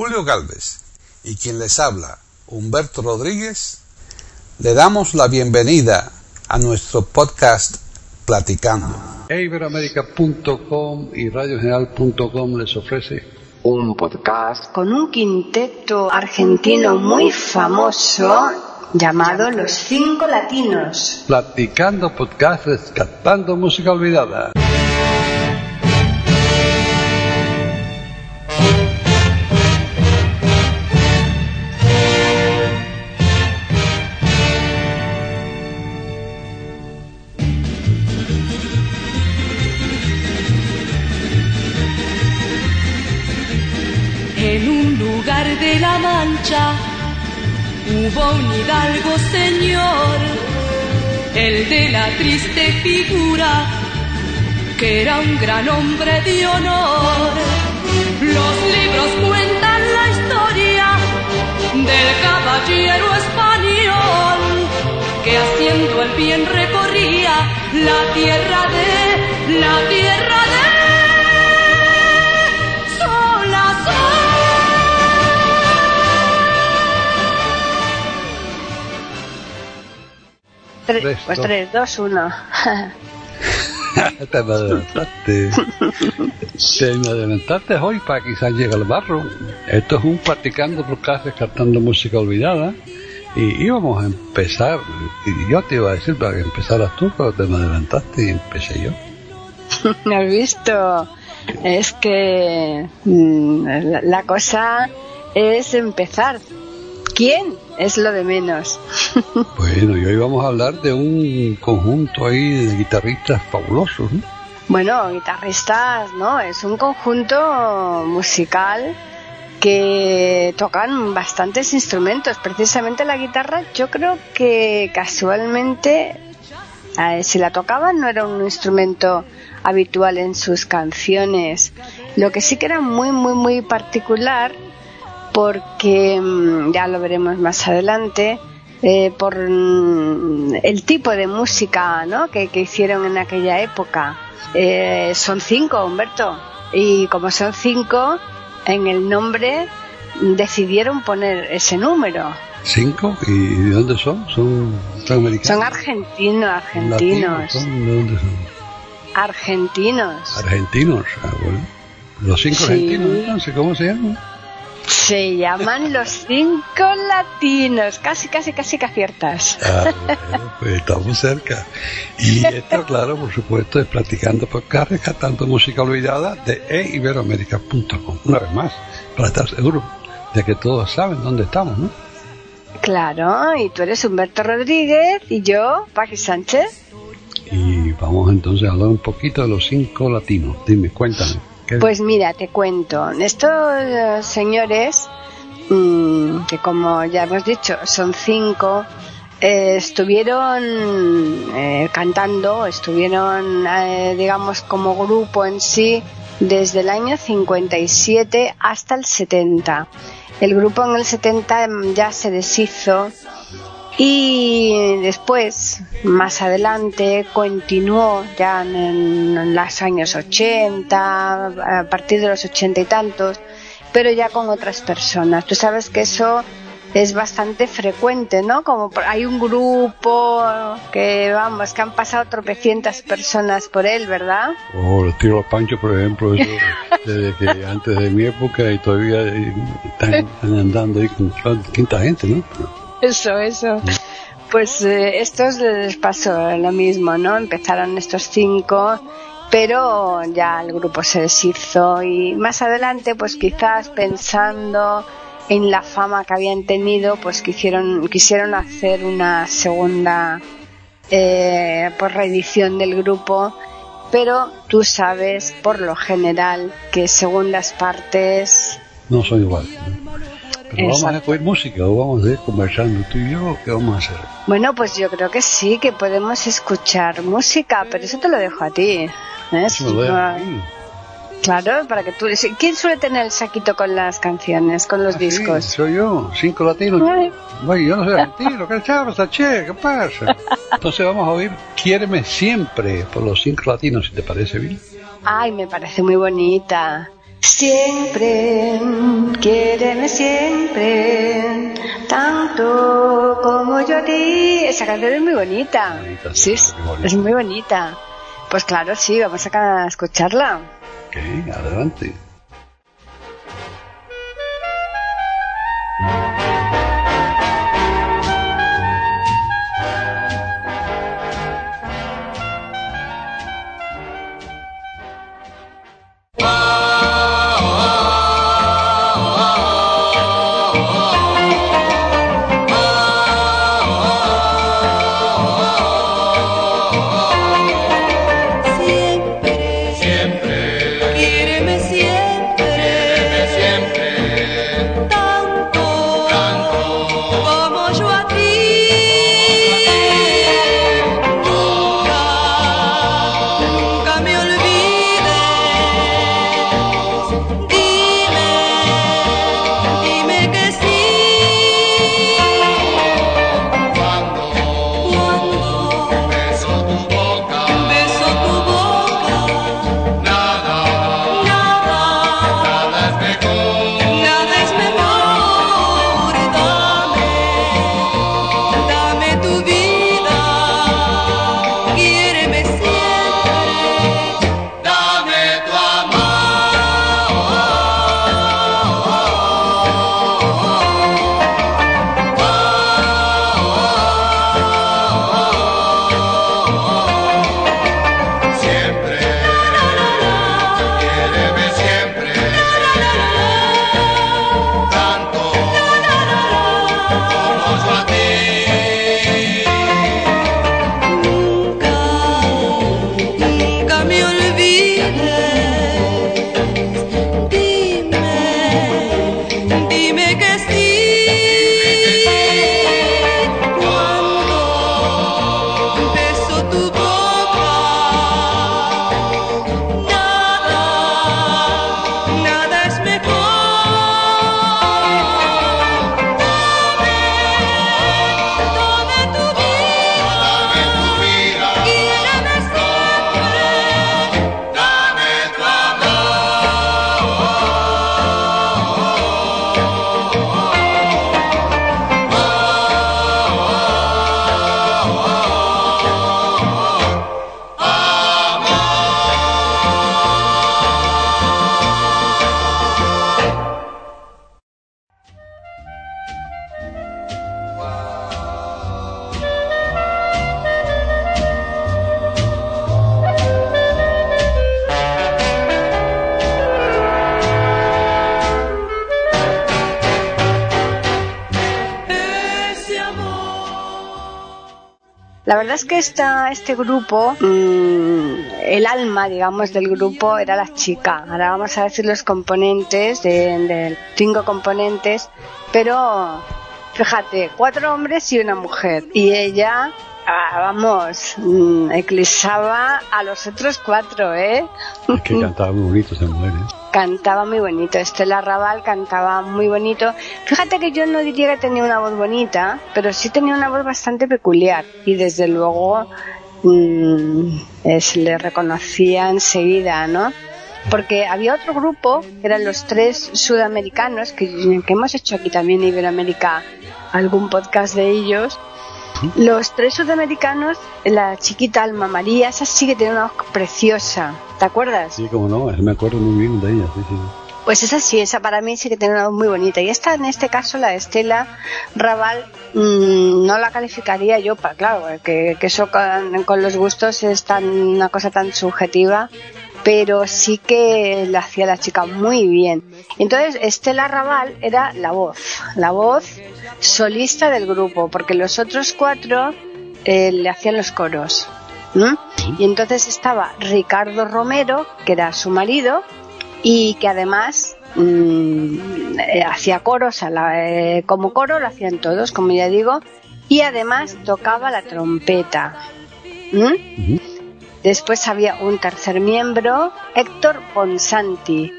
Julio Galvez y quien les habla, Humberto Rodríguez, le damos la bienvenida a nuestro podcast Platicando. Iberoamérica.com y radiogeneral.com les ofrece un podcast con un quinteto argentino muy famoso llamado Los Cinco Latinos. Platicando podcast rescatando música olvidada. De la triste figura, que era un gran hombre de honor. Los libros cuentan la historia del caballero español, que haciendo el bien recorría la tierra de, la tierra de... 3, pues 3, 2, 1. Te me adelantaste. Te me adelantaste hoy para quizás llegue al barro. Esto es un practicando por clases cantando música olvidada. Y íbamos a empezar. Y yo te iba a decir para que empezaras tú, pero te me adelantaste y empecé yo. ¿Me has visto? Es que mm, la cosa es empezar. ¿Quién es lo de menos. Bueno, y hoy vamos a hablar de un conjunto ahí de guitarristas fabulosos. ¿no? Bueno, guitarristas, ¿no? Es un conjunto musical que tocan bastantes instrumentos. Precisamente la guitarra, yo creo que casualmente, eh, si la tocaban, no era un instrumento habitual en sus canciones. Lo que sí que era muy, muy, muy particular, porque mm, ya lo veremos más adelante, eh, por mm, el tipo de música ¿no? que, que hicieron en aquella época. Eh, son cinco, Humberto. Y como son cinco, en el nombre decidieron poner ese número. ¿Cinco? ¿Y de dónde son? ¿Son, son americanos? Son argentinos, argentinos, ¿Son? ¿De dónde son? argentinos. Argentinos. Ah, bueno. Los cinco Sí. argentinos, entonces, ¿cómo se llaman? Se llaman los cinco latinos. Casi, casi, casi que aciertas. Ah, bueno, pues estamos cerca. Y esto, claro, por supuesto, es Platicando Podcast, rescatando música olvidada de eiberoamerica.com. Una vez más, para estar seguro de que todos saben dónde estamos, ¿no? Claro, y tú eres Humberto Rodríguez y yo, Paqui Sánchez. Y vamos entonces a hablar un poquito de los cinco latinos. Dime, cuéntame. ¿Qué- Pues mira, te cuento. Estos eh, señores, mm, que como ya hemos dicho, son cinco, eh, estuvieron eh, cantando, estuvieron, eh, digamos, como grupo en sí, desde el año 57 hasta el 70. El grupo en el 70 ya se deshizo y después, más adelante, continuó ya en, en los años 80, a partir de los 80 y tantos, pero ya con otras personas. Tú sabes que eso es bastante frecuente, ¿no? Como hay un grupo que, vamos, que han pasado tropecientas personas por él, ¿verdad? Oh, los tiros Pancho, por ejemplo, eso, desde que antes de mi época y todavía eh, están, están andando ahí con quinta gente, ¿no? Eso, eso. Pues eh, estos les pasó lo mismo, ¿no? Empezaron estos cinco, pero ya el grupo se deshizo y más adelante, pues quizás pensando en la fama que habían tenido, pues quisieron, quisieron hacer una segunda eh, pues reedición del grupo, pero tú sabes por lo general que segundas partes No son iguales. ¿no? Pero vamos a Exacto. oír música o vamos a ir conversando tú y yo, ¿qué vamos a hacer? Bueno, pues yo creo que sí, que podemos escuchar música, pero eso te lo dejo a ti. ¿eh? Claro, para que tú... sí, ¿Quién suele tener el saquito con las canciones, con los Ah, sí, discos? soy yo, cinco latinos. Ay. Oye, yo no soy argentino, ¿qué pasa, che? ¿Qué pasa? Entonces vamos a oír Quiéreme siempre por los cinco latinos, si te parece bien. Ay, me parece muy bonita. Siempre quiéreme siempre, tanto como yo a ti. Esa canción es muy bonita. Sí, es, muy bonita. es muy bonita. Pues claro, sí, vamos a escucharla. Ok, adelante. Verdad es que esta, este grupo, mm, el alma, digamos, del grupo era la chica. Ahora vamos a decir los componentes, de, cinco componentes, pero fíjate, cuatro hombres y una mujer. Y ella, ah, vamos, mm, eclipsaba a los otros cuatro, ¿eh? Es que cantaba muy bonito esa mujer, ¿eh? Cantaba muy bonito, Estela Raval cantaba muy bonito. Fíjate que yo no diría que tenía una voz bonita, pero sí tenía una voz bastante peculiar y desde luego mm, eh, se le reconocía enseguida, ¿no? Porque había otro grupo, que eran los tres sudamericanos, que, que hemos hecho aquí también en Iberoamérica algún podcast de ellos. Los tres sudamericanos, la chiquita Alma María, esa sí que tenía una voz preciosa, ¿te acuerdas? Sí, como no, me acuerdo muy bien de ella, sí, sí. Pues esa sí, esa para mí sí que tiene una voz muy bonita. Y esta, en este caso, la de Estela Raval, mm, no la calificaría yo, para, claro, que, que eso con, con los gustos es tan, una cosa tan subjetiva, pero sí que la hacía la chica muy bien. Entonces, Estela Raval era la voz, la voz solista del grupo, porque los otros cuatro eh, le hacían los coros. Y entonces estaba Ricardo Romero, que era su marido, y que además mm, eh, hacía coros, a la- eh, como coro lo hacían todos, como ya digo, y además tocaba la trompeta. Después había un tercer miembro, Héctor Ponsanti.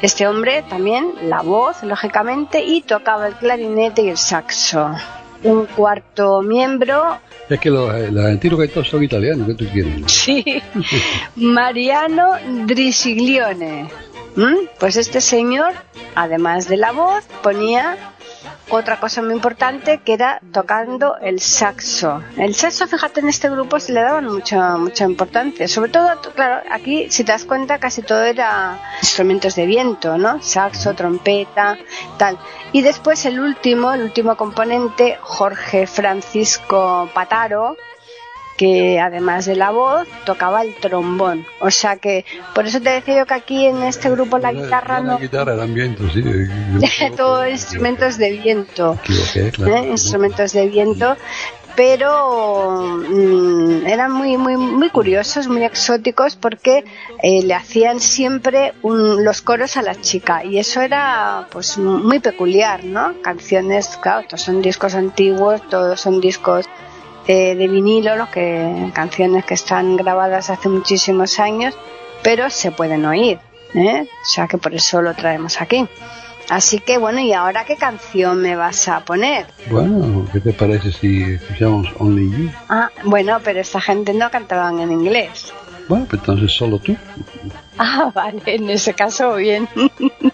Este hombre también, la voz, lógicamente, y tocaba el clarinete y el saxo. Un cuarto miembro, Es que los, eh, los son italianos, ¿qué tú quieres? sí, Mariano Drisiglione. ¿Mm? Pues este señor, además de la voz, ponía otra cosa muy importante que era tocando el saxo. El saxo, fíjate, en este grupo se le daban mucha, mucha importancia. Sobre todo, claro, aquí, si te das cuenta, casi todo era instrumentos de viento, ¿no? Saxo, trompeta, tal. Y después el último, el último componente, Jorge Francisco Pataro, que además de la voz tocaba el trombón. O sea que por eso te decía yo que aquí en este grupo la guitarra no. La guitarra eran vientos, sí. Todo instrumentos de viento. ¿eh? Instrumentos de viento. Pero mmm, eran muy, muy, muy curiosos, muy exóticos, porque eh, le hacían siempre un, los coros a la chica y eso era, pues, muy peculiar, ¿no? Canciones, claro, todos son discos antiguos, todos son discos de, de vinilo, los que, canciones que están grabadas hace muchísimos años, pero se pueden oír. ¿eh? O sea que por eso lo traemos aquí. Así que bueno, ¿y ahora qué canción me vas a poner? Bueno, ¿qué te parece si escuchamos Only You? Ah, bueno, pero esta gente no cantaban en inglés. Bueno, pues entonces solo tú. Ah, vale, en ese caso bien.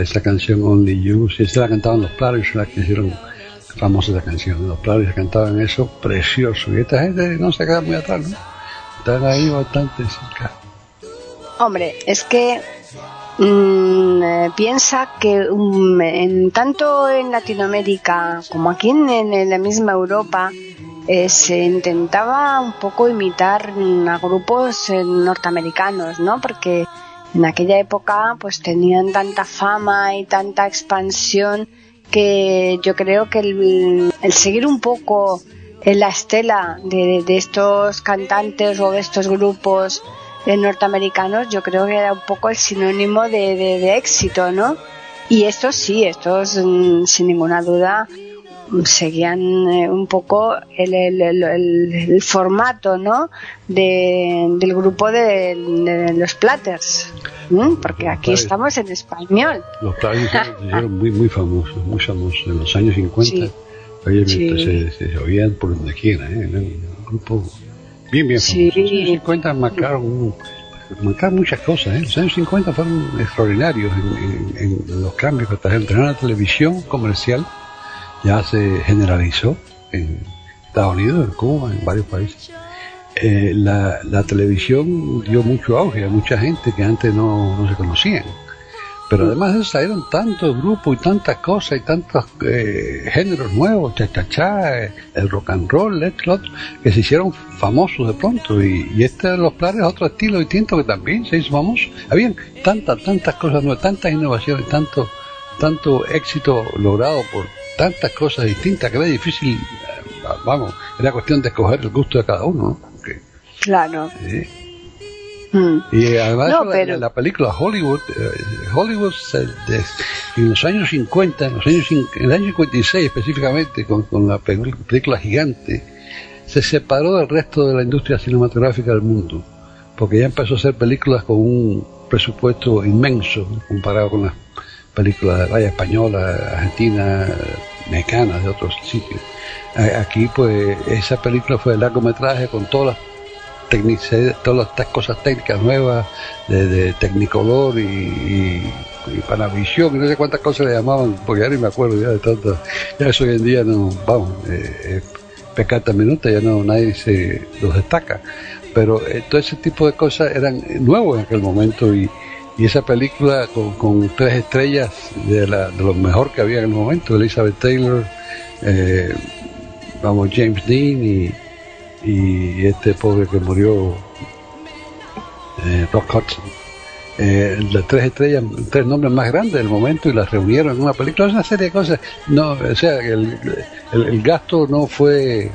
esa canción Only You, si se la cantaban los Platters, la que hicieron famosa esa canción. Los Platters cantaban eso precioso. Y esta gente no se queda muy atrás, ¿no? Están ahí bastante cerca. Hombre, es que mm, eh, piensa que um, en, tanto en Latinoamérica como aquí en, la misma Europa eh, se intentaba un poco imitar a grupos eh, norteamericanos, ¿no? Porque en aquella época pues tenían tanta fama y tanta expansión que yo creo que el, el seguir un poco en la estela de, estos cantantes o de estos grupos eh, norteamericanos, yo creo que era un poco el sinónimo de, de, de éxito, ¿no? Y estos sí, estos mm, sin ninguna duda seguían eh, un poco el, el, el, el- formato, ¿no? De, del grupo de, de los Platters, ¿m? porque aquí estamos en español. Los Platters hicieron muy, muy famosos, muy famosos. En los años 50, Sí. oye, Sí. se, se oían por donde quiera, ¿eh? Un grupo bien, bien Sí. famoso. Los años 50 marcaron, marcaron muchas cosas, ¿eh? Los años 50 fueron extraordinarios en, en- en los cambios que. Trajeron la televisión comercial, ya se generalizó en Estados Unidos, en Cuba, en varios países. Eh, la, la televisión dio mucho auge a mucha gente que antes no, no se conocían. Pero además de eso salieron tantos grupos y tantas cosas y tantos eh, géneros nuevos, cha-cha-cha, eh, el rock and roll, esto, lo que se hicieron famosos de pronto. Y, y este de los planes otro estilo distinto que también se hizo famoso. Habían tantas, tantas cosas nuevas, tantas innovaciones, tanto, tanto éxito logrado por tantas cosas distintas que era difícil, vamos, era cuestión de escoger el gusto de cada uno. ¿no? Claro. Mm. y además No, la, pero- la película Hollywood, eh, Hollywood se- de- en los años 50, en los años en el año 56 específicamente, con, con la pel- película gigante, se separó del resto de la industria cinematográfica del mundo, porque ya empezó a hacer películas con un presupuesto inmenso comparado con las películas de raya española, argentina, mexicana, de otros sitios. Aquí, pues, esa película fue de largometraje con todas las todas estas cosas técnicas nuevas de, de y, y, y Panavisión y no sé cuántas cosas le llamaban porque ya ni me acuerdo ya de tantas ya eso hoy en día no vamos eh, eh, pecata minuta ya no nadie se los destaca pero eh, todo ese tipo de cosas eran nuevos en aquel momento y, y esa película con, tres estrellas de, la, de lo mejor que había en el momento Elizabeth Taylor eh, vamos James Dean y este pobre que murió, eh, Rock Hudson. Eh, las tres estrellas, tres nombres más grandes del momento y las reunieron en una película, es una serie de cosas. No, o sea, el, el gasto no fue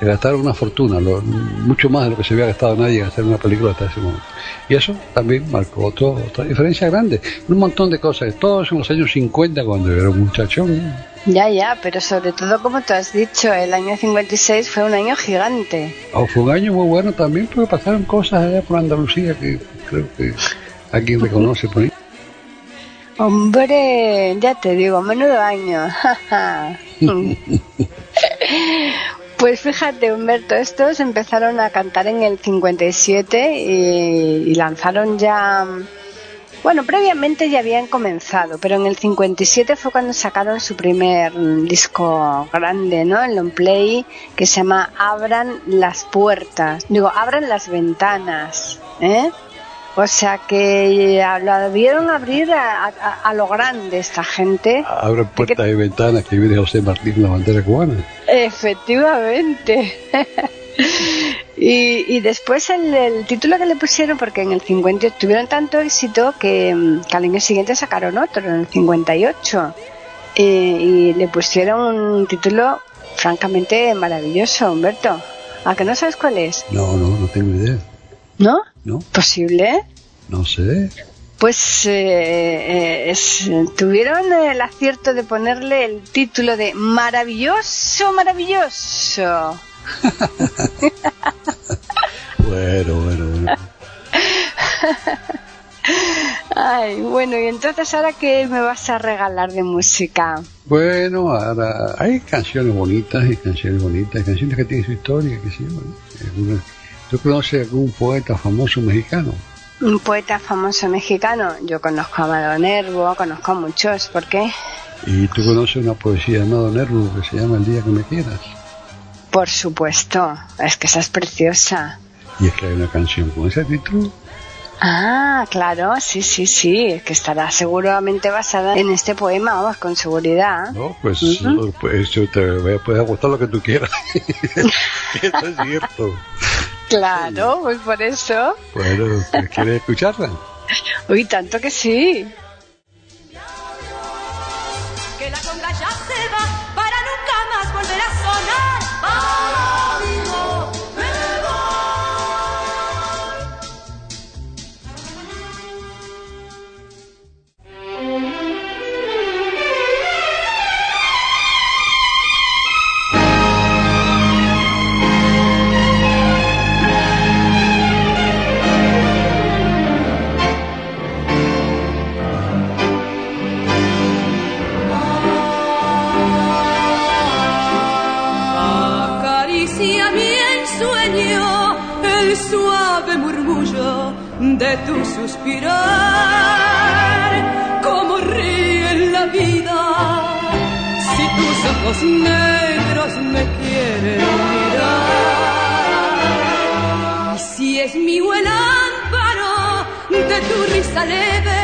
de gastar una fortuna, lo- mucho más de lo que se había gastado nadie en hacer una película hasta ese momento. Y eso también marcó otro, otra diferencia grande. Un montón de cosas, todos en los años 50 cuando yo era un muchachón. Ya, ya, pero sobre todo, como tú has dicho, el año 56 fue un año gigante. Oh, fue un año muy bueno también porque pasaron cosas allá por Andalucía que creo que alguien reconoce por ahí. Hombre, ya te digo, menudo año. pues fíjate, Humberto, estos empezaron a cantar en el 57 y, y lanzaron ya... Bueno, previamente ya habían comenzado, pero en el 57 fue cuando sacaron su primer disco grande, ¿no? El long play que se llama Abran las puertas. Digo, abran las ventanas, ¿eh? O sea que eh, lo vieron abrir a, a- a lo grande esta gente. Abren puertas y ventanas que viene José Martín la bandera cubana. Efectivamente. y, y después el, el título que le pusieron, porque en el 58 tuvieron tanto éxito que, mm, que al año siguiente sacaron otro, en el 58. Y, y le pusieron un título francamente maravilloso, Humberto. ¿A que no sabes cuál es? No, no, no tengo idea. ¿No? No, ¿Posible? no sé. Pues eh, eh, es- tuvieron el acierto de ponerle el título de Maravilloso, maravilloso. Bueno, bueno, bueno. Ay, bueno, y entonces ahora qué me vas a regalar de música? Bueno, ahora hay canciones bonitas y canciones bonitas, canciones que tienen su historia, que sí, bueno, algunas- ¿Tú conoces algún poeta famoso mexicano? Un poeta famoso mexicano. Yo conozco a Amado Nervo, conozco a muchos. ¿Por qué? Y tú conoces una poesía de Amado Nervo que se llama El día que me quieras. Por supuesto. Es que esa es preciosa. Y es que hay una canción con ese título. Ah, claro, sí, sí, sí, que estará seguramente basada en este poema, vamos, con seguridad. No, pues, uh pues yo te puede gustar lo que tú quieras. Eso es cierto. Claro, pues por eso. Bueno, ¿quieres escucharla? Uy, tanto que sí. El suave murmullo de tu suspirar. Como ríe la vida si tus ojos negros me quieren mirar. Y si es mi buen amparo de tu risa leve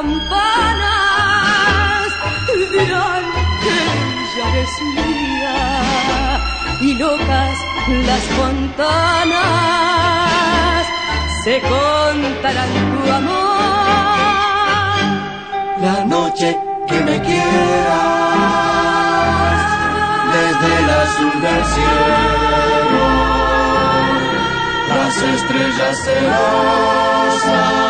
campanas dirán que ella es mía y locas las fontanas se contarán tu amor. La noche que me quieras desde el azul del cielo, las estrellas celosas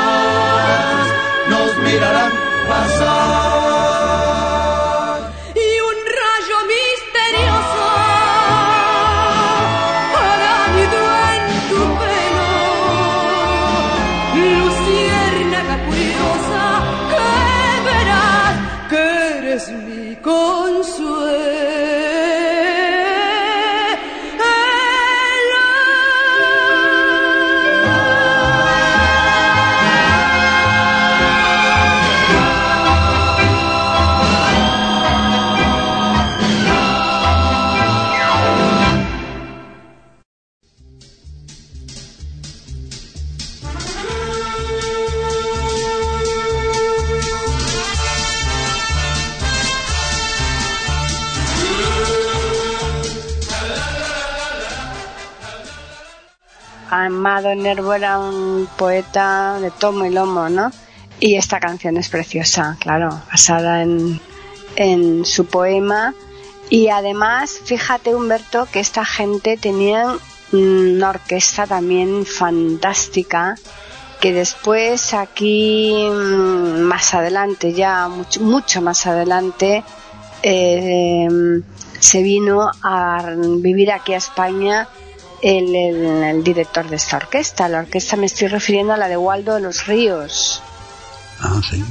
mirarán pasar. Amado Nervo era un poeta de tomo y lomo, ¿no? Y esta canción es preciosa, claro, basada en, en su poema. Y además, fíjate, Humberto, que esta gente tenía una orquesta también fantástica que después aquí mm, más adelante ya mucho, mucho más adelante eh, se vino a vivir aquí a España el, el, el director de esta orquesta la orquesta me estoy refiriendo a la de Waldo de los Ríos Ah, sí.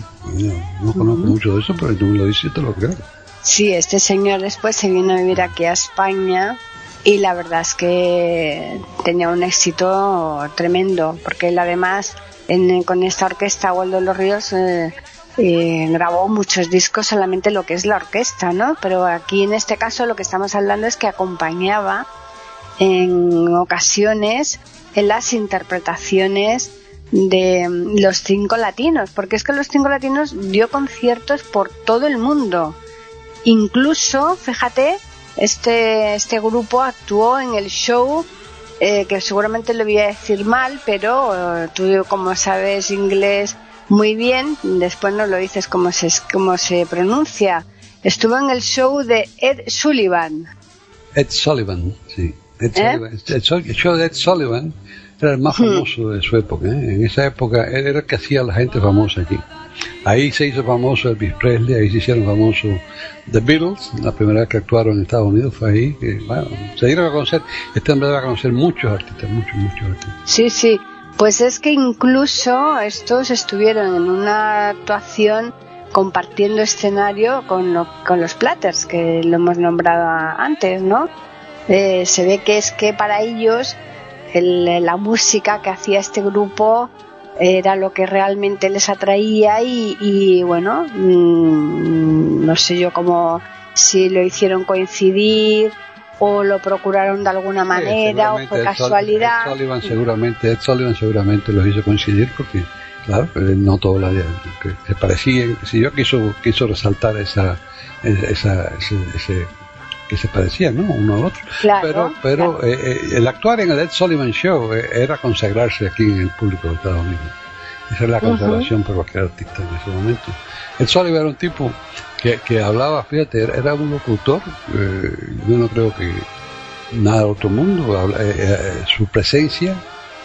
No conozco mucho de eso, pero tú me lo dices te lo creo. Sí, este señor después se vino a vivir aquí a España y la verdad es que tenía un éxito tremendo, porque él además en- con esta orquesta Waldo de los Ríos eh, eh, grabó muchos discos solamente lo que es la orquesta, ¿no? Pero aquí en este caso lo que estamos hablando es que acompañaba en ocasiones en las interpretaciones de mm, los cinco latinos, porque es que los cinco latinos dio conciertos por todo el mundo. Incluso, fíjate, este, este grupo actuó en el show, eh, que seguramente lo voy a decir mal, pero eh, tú como sabes inglés muy bien, después nos lo dices cómo se, cómo se pronuncia. estuvo en el show de Ed Sullivan. Ed Sullivan, sí. Ed ¿Eh? Sullivan. El show- de Ed Sullivan era el más famoso de su época. ¿eh? En esa época él era el que hacía a la gente famosa aquí. Ahí se hizo famoso Elvis Presley, ahí se hicieron famosos The Beatles, la primera vez que actuaron en Estados Unidos fue ahí. Que, bueno, se dieron a conocer, este hombre daba a conocer muchos artistas, muchos, muchos artistas. Sí, sí. Pues es que incluso estos estuvieron en una actuación compartiendo escenario con, lo- con los Platters, que lo hemos nombrado antes, ¿no? Eh, se ve que es que para ellos el- la música que hacía este grupo era lo que realmente les atraía y, y, bueno, mm, no sé yo cómo si lo hicieron coincidir o lo procuraron de alguna manera o Sul- casualidad. Ed Sullivan seguramente, Ed Sullivan seguramente los hizo coincidir porque, claro, no todos la que se parecían, si yo quiso, quiso resaltar esa, esa, ese, ese- que se parecían, ¿no? Uno al otro. Claro, pero, pero eh, eh, el actuar en el Ed Sullivan Show eh, era consagrarse aquí en el público de Estados Unidos. Esa es la consagración para cualquier artista en ese momento. Ed Sullivan era un tipo que, que hablaba, fíjate, era, un locutor, eh, yo no creo que nada de otro mundo, habla- eh, eh, su presencia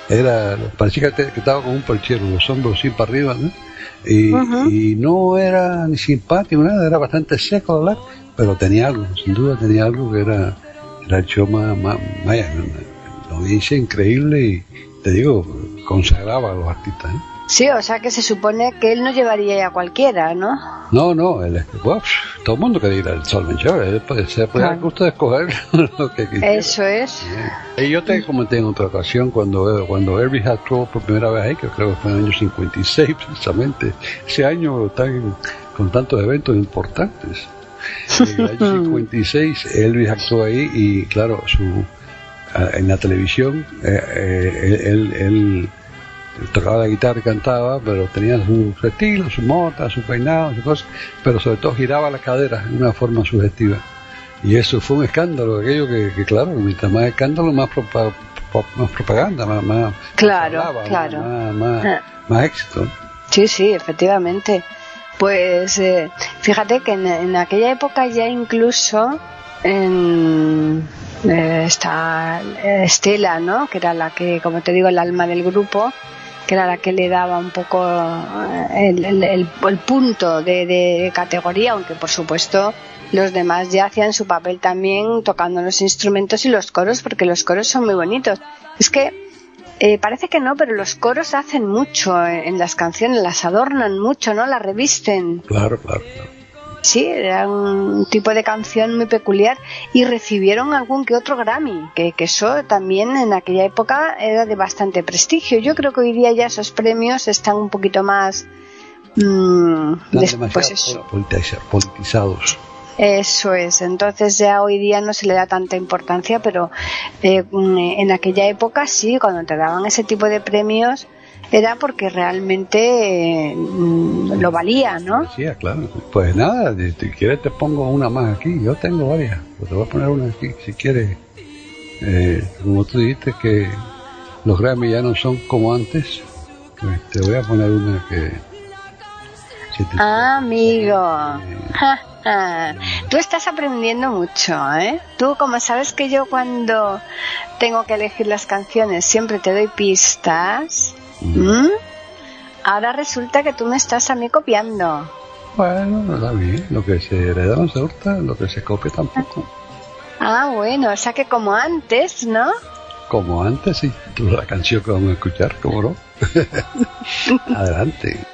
era, parecía que, estaba como un perchero, los hombros así para arriba, ¿no? Y, Ujú. y no era ni simpático, nada, era bastante seco hablar, pero tenía algo, sin duda tenía algo que era, era el show más, más, vaya, una, una audiencia increíble y, te digo, consagraba a los artistas, ¿eh? Sí, o sea que se supone que él no llevaría a cualquiera, ¿no? No, no, él, bueno, todo el mundo quería ir al Solven Show, él puede- se puede dar gusto de escoger lo que quisiera. Eso es. Y yo te comenté en otra ocasión cuando, cuando Elvis actuó por primera vez ahí, que creo que fue en el año 56 precisamente. Ese año tan, con tantos eventos importantes. En el año 56 Elvis actuó ahí y claro, su en la televisión eh, eh, él, él- él tocaba la guitarra y cantaba, pero tenía su, su estilo, su mota, su peinado, su cosa, pero sobre todo giraba la cadera de una forma sugestiva. Y eso fue un escándalo, aquello que, que, claro, mientras más escándalo, más, propa- pro- más propaganda, más, más Claro, hablaba, claro. más, más, más éxito. Sí, sí, efectivamente. Pues eh, fíjate que en, aquella época ya incluso en eh, eh, Estela, ¿no? Que era la que, como te digo, el alma del grupo, que era la que le daba un poco eh, el, punto de categoría, aunque por supuesto los demás ya hacían su papel también tocando los instrumentos y los coros, porque los coros son muy bonitos. Es que eh, parece que no, pero los coros hacen mucho en, en las canciones, las adornan mucho, ¿no? Las revisten. Claro, claro, claro. Sí, era un tipo de canción muy peculiar y recibieron algún que otro Grammy, que, que eso también en aquella época era de bastante prestigio. Yo creo que hoy día ya esos premios están un poquito más... mm, des- pues eso, politiza- politizados. Eso es, entonces ya hoy día no se le da tanta importancia, pero eh, mm, en aquella época sí, cuando te daban ese tipo de premios era porque realmente eh, mm, lo valía, ¿no? Sí, claro. Pues nada, si si quieres te pongo una más aquí. Yo tengo varias. Pues te voy a poner una aquí, si quieres. Eh, como tú dijiste que los Grammy ya no son como antes, pues te voy a poner una que... si te- Ah, amigo. Ja, ja. Tú estás aprendiendo mucho, ¿eh? Tú, como sabes que yo cuando tengo que elegir las canciones siempre te doy pistas, ahora resulta que tú me estás a mí copiando. Bueno, no está bien. Lo que se hereda no se hurta, lo que se copia tampoco. Ah, bueno, o sea que como antes, ¿no? Como antes, sí. La canción que vamos a escuchar, ¿cómo no? Adelante.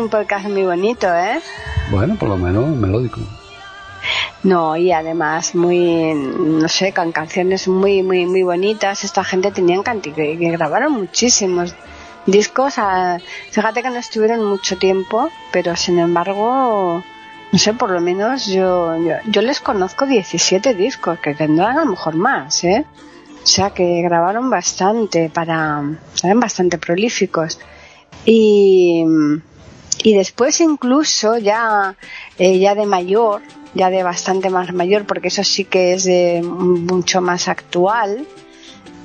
un podcast muy bonito, ¿eh? Bueno, por lo menos melódico. No, y además muy, no sé, con canciones muy, muy, muy bonitas. Esta gente tenían que, que grabaron muchísimos discos. A, fíjate que no estuvieron mucho tiempo, pero sin embargo, no sé, por lo menos yo, yo, yo les conozco 17 discos, que tendrán a lo mejor más, ¿eh? O sea que grabaron bastante para, eran bastante prolíficos. Y, y después incluso ya, eh, ya de mayor, ya de bastante más mayor, porque eso sí que es de mucho más actual,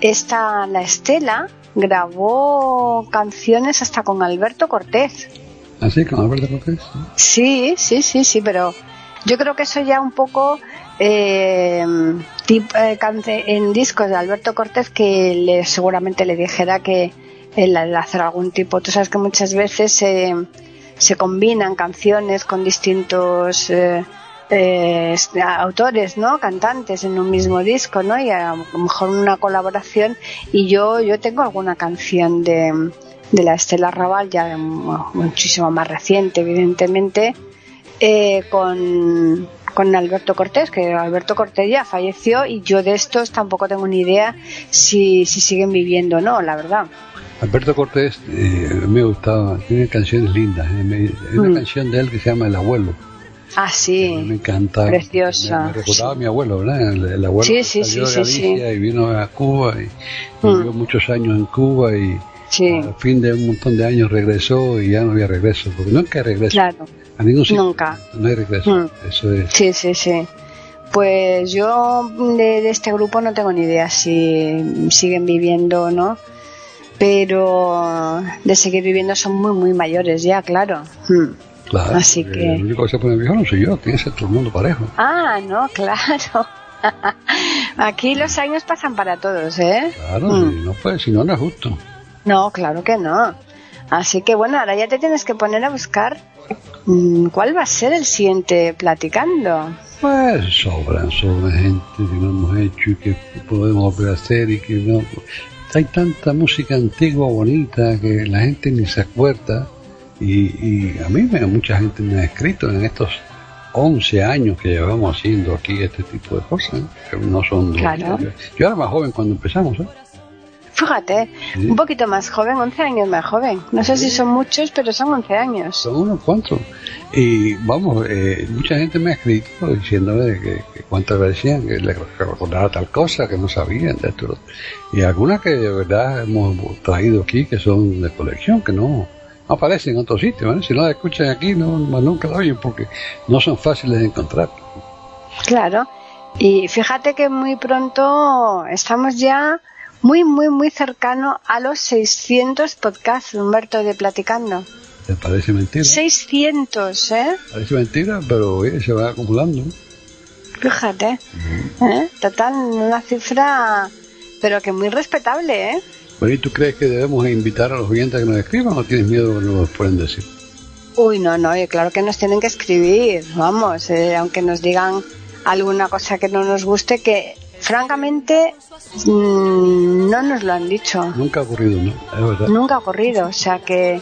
esta, la Estela grabó canciones hasta con Alberto Cortés. ¿Ah, sí? ¿Con Alberto Cortés? Sí, sí, sí, sí, pero yo creo que eso ya un poco eh, tip, eh, en discos de Alberto Cortés que le, seguramente le dijera que el, el hacer algún tipo, tú sabes que muchas veces se, se combinan canciones con distintos eh, eh, autores, ¿no? Cantantes en un mismo disco, ¿no? Y a lo mejor una colaboración. Y yo, yo tengo alguna canción de, de la Estela Raval, ya muchísimo más reciente, evidentemente, eh, con, con Alberto Cortés, que Alberto Cortés ya falleció y yo de estos tampoco tengo ni idea si, si siguen viviendo o no, la verdad. Alberto Cortés eh, me gustaba, tiene canciones lindas. Eh, hay una mm. canción de él que se llama El Abuelo. Ah, sí. Me encanta. Preciosa. Me, me recordaba a mi abuelo, ¿verdad? El, el abuelo sí, sí, salió de Galicia y vino a Cuba y vivió mm. muchos años en Cuba y al fin de un montón de años regresó y ya no había regreso, porque nunca hay regreso. Claro. A ningún sitio. Nunca. No hay regreso. Mm. Eso es. Sí, sí, sí. Pues yo de, de, este grupo no tengo ni idea si siguen viviendo o no, pero de seguir viviendo son muy, muy mayores ya, claro. Hmm. Claro. Así que... El único que se pone viejo no soy yo, tiene que ser todo el mundo parejo. Ah, no, claro. Aquí los años pasan para todos, ¿eh? Claro, hmm. no puede, si no, no es justo. No, claro que no. Así que bueno, ahora ya te tienes que poner a buscar cuál va a ser el siguiente platicando. Pues sobran, sobran gente que no hemos hecho y que podemos volver a hacer y que no. Hay tanta música antigua, bonita, que la gente ni se acuerda. Y, y a mí me, mucha gente me ha escrito en estos 11 años que llevamos haciendo aquí este tipo de cosas, que no son... Claro. Yo, era más joven cuando empezamos, ¿eh? Fíjate, Sí. un poquito más joven, 11 años más joven. No sé si son muchos, pero son 11 años. Son unos cuantos. Y vamos, eh, mucha gente me ha escrito diciéndome que, que cuántas decían que le recordaba tal cosa, que no sabían de esto. Y algunas que de verdad hemos traído aquí que son de colección, que no, aparecen en otros sitios. ¿eh? Si no la escuchan aquí, no, nunca la oyen porque no son fáciles de encontrar. Claro. Y fíjate que muy pronto estamos ya muy, muy, muy cercano a los 600 podcasts, Humberto, de Platicando. ¿Te parece mentira? 600, ¿eh? Parece mentira, pero oye, se va acumulando. Fíjate. ¿eh? Total, una cifra, pero que muy respetable, ¿eh? Bueno, ¿y tú crees que debemos invitar a los oyentes a que nos escriban o tienes miedo que nos pueden decir? Uy, no, no, y claro que nos tienen que escribir, vamos, eh, aunque nos digan alguna cosa que no nos guste, que francamente mmm, no nos lo han dicho. Nunca ha ocurrido, ¿no? Es verdad. Nunca ha ocurrido, o sea que,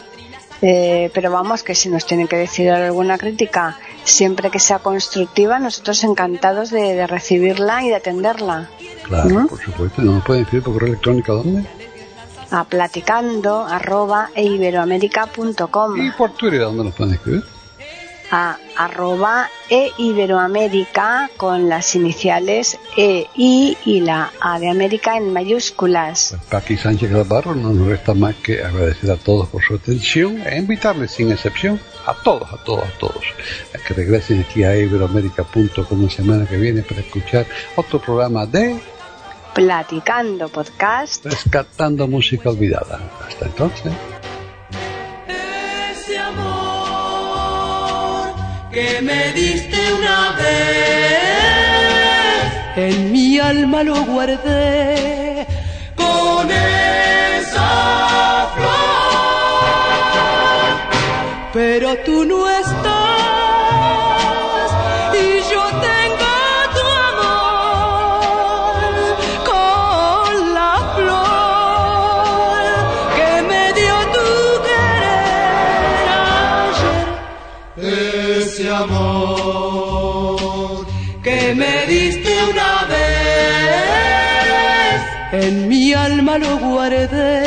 eh, pero vamos, que si nos tienen que decir alguna crítica, siempre que sea constructiva, nosotros encantados de, de recibirla y de atenderla. Claro, ¿no? por supuesto. ¿No nos pueden escribir por correo electrónico dónde? A platicando arroba iberoamérica.com Y por Twitter, ¿a dónde nos pueden escribir? A arroba e iberoamérica con las iniciales E, I y la A de América en mayúsculas. Paqui Sánchez Gabarro no nos resta más que agradecer a todos por su atención e invitarles sin excepción a todos, a todos, a todos a que regresen aquí a iberoamérica.com la semana que viene para escuchar otro programa de Platicando podcast. Rescatando Música Olvidada. Hasta entonces. Que me diste una vez, en mi alma lo guardé. Con esa flor. Pero tú no estás lo guardé,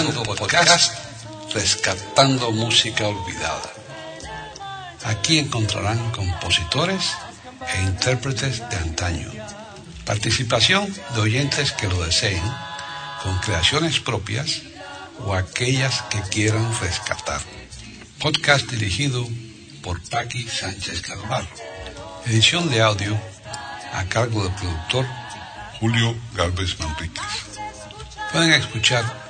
Podcast, rescatando música olvidada. Aquí encontrarán compositores e intérpretes de antaño. Participación de oyentes que lo deseen, con creaciones propias o aquellas que quieran rescatar. Podcast dirigido por Paqui Sánchez Calvar. Edición de audio a cargo del productor Julio Galvez Manríquez. Pueden escuchar